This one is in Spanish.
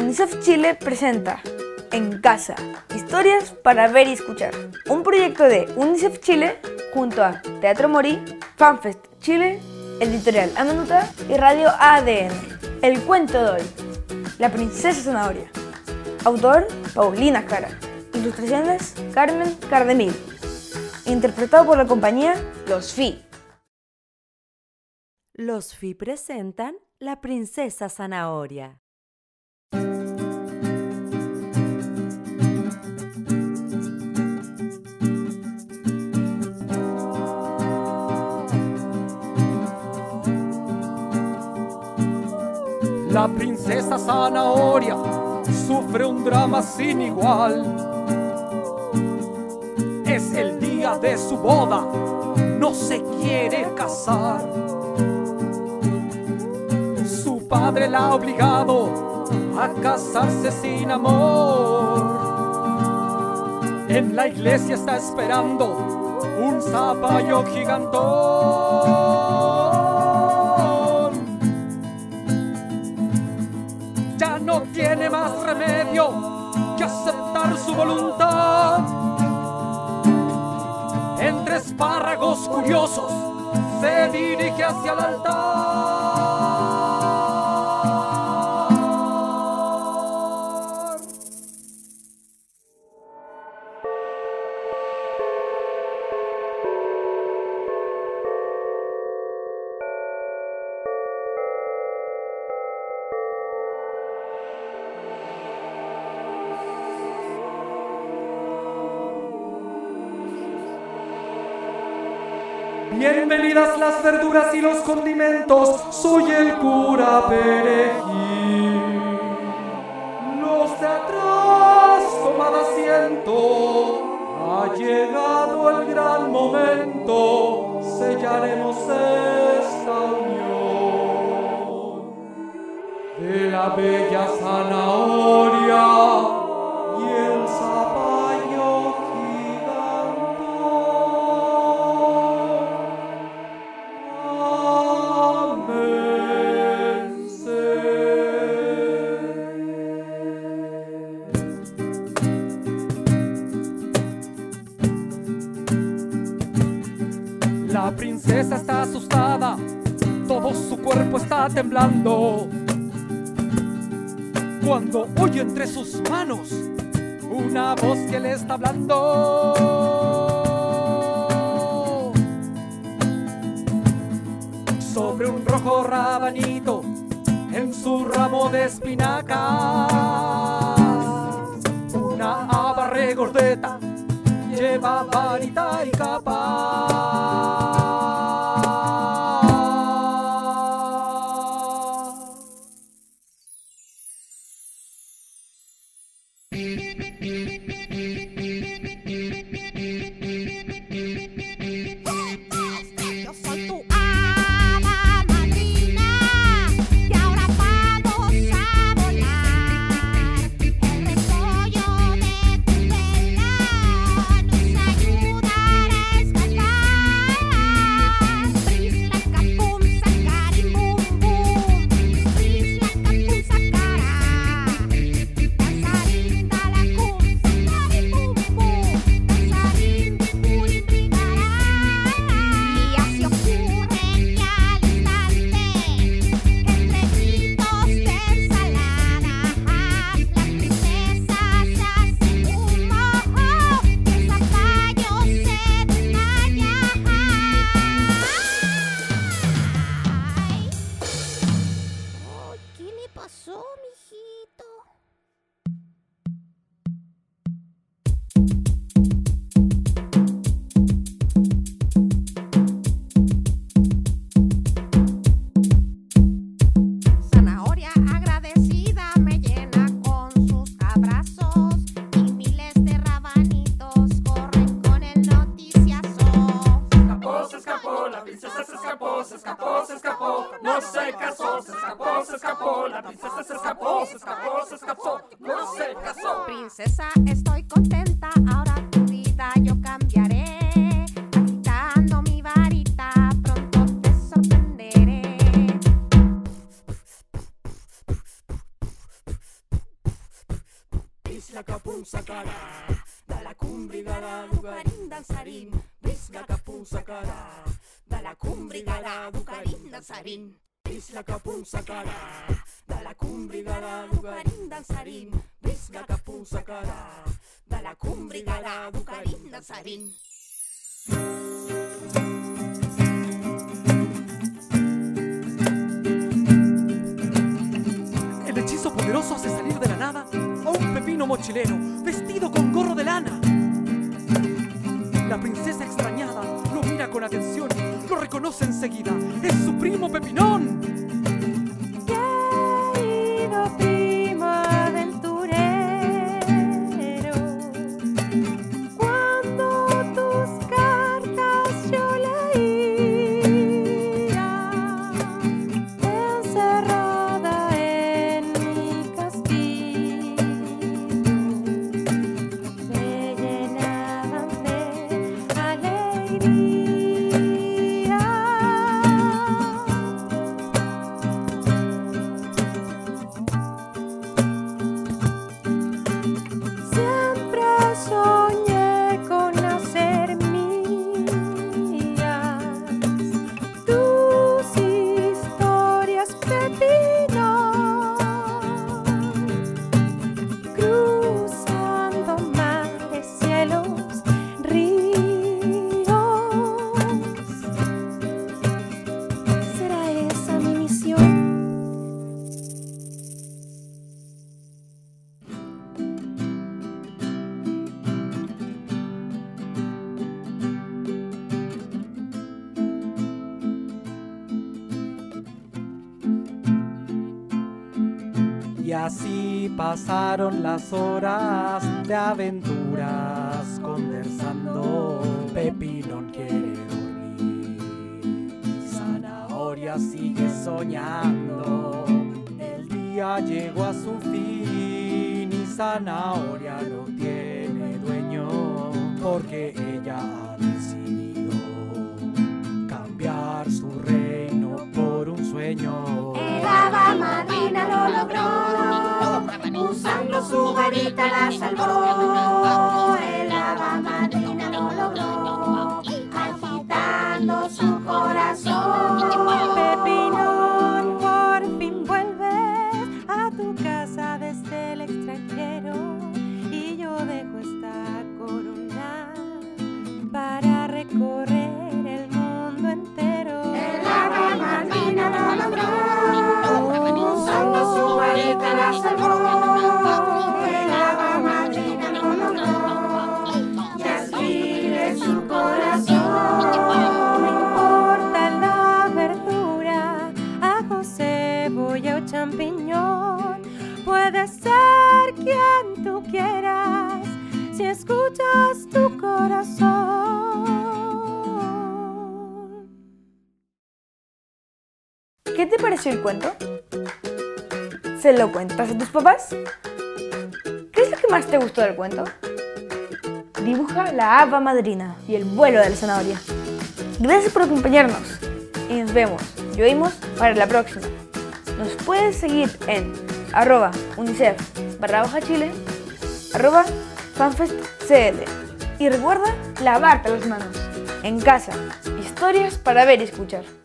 UNICEF Chile presenta En Casa, historias para ver y escuchar. Un proyecto de UNICEF Chile junto a Teatro Morí, FanFest Chile, Editorial Amenuta y Radio ADN. El cuento de hoy, La princesa zanahoria. Autor, Paulina Cara. Ilustraciones, Carmen Cardemil. Interpretado por la compañía Los Fi. Los FI presentan La princesa zanahoria. La princesa zanahoria sufre un drama sin igual. Es el día de su boda, no se quiere casar. Su padre la ha obligado a casarse sin amor. En la iglesia está esperando un zapallo gigantón. Que aceptar su voluntad. Entre espárragos curiosos se dirige hacia el altar. Bienvenidas las verduras y los condimentos, soy el cura perejil. Los de atrás, tomad asiento, ha llegado el gran momento, sellaremos esta unión de la bella zanahoria y el zapallo princesa está asustada, todo su cuerpo está temblando. Cuando oye entre sus manos una voz que le está hablando. Sobre un rojo rabanito en su ramo de espinacas. Una haba regordeta lleva varita y capa. Escapó, se escapó, se escapó, no se casó. Princesa, estoy contenta, ahora tu vida yo cambiaré. Agitando mi varita, pronto te sorprenderé. Isla capun sacara, dalla cumbrigara dugarin danzarin, Isla capun sacara, dalla cumbrigara dugarin danzarin. Isla capun sacara, dalla cumbrigara dugarin danzarin, Isla capun sacara, dalla cumbrigara dugarin danzarin. El hechizo poderoso hace salir de la nada a un pepino mochilero vestido con gorro de lana. La princesa extrañada lo mira con atención, lo reconoce enseguida, es su primo Pepinón. Y así pasaron las horas de aventuras conversando. Pepinón quiere dormir. Zanahoria sigue soñando. El día llegó a su fin y Zanahoria no tiene dueño porque ella ha decidido cambiar su un El hada madrina lo logró, usando su varita la salvó. Escuchas tu corazón. ¿Qué te pareció el cuento? ¿Se lo cuentas a tus papás? ¿Qué es lo que más te gustó del cuento? Dibuja la haba madrina y el vuelo de la zanahoria. Gracias por acompañarnos y nos vemos y oímos para la próxima. Nos puedes seguir en arroba unicef barra baja chile, arroba fanfestcl y recuerda lavarte las manos. En casa, historias para ver y escuchar.